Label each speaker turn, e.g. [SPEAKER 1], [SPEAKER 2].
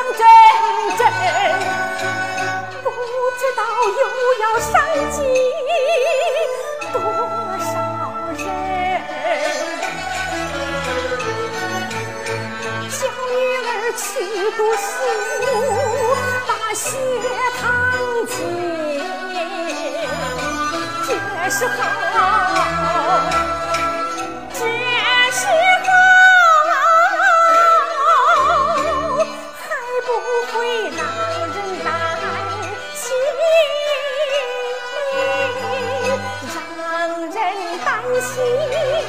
[SPEAKER 1] 上阵阵，不知道又要伤及多少人。小女儿去读书，把学堂进，这时候。心。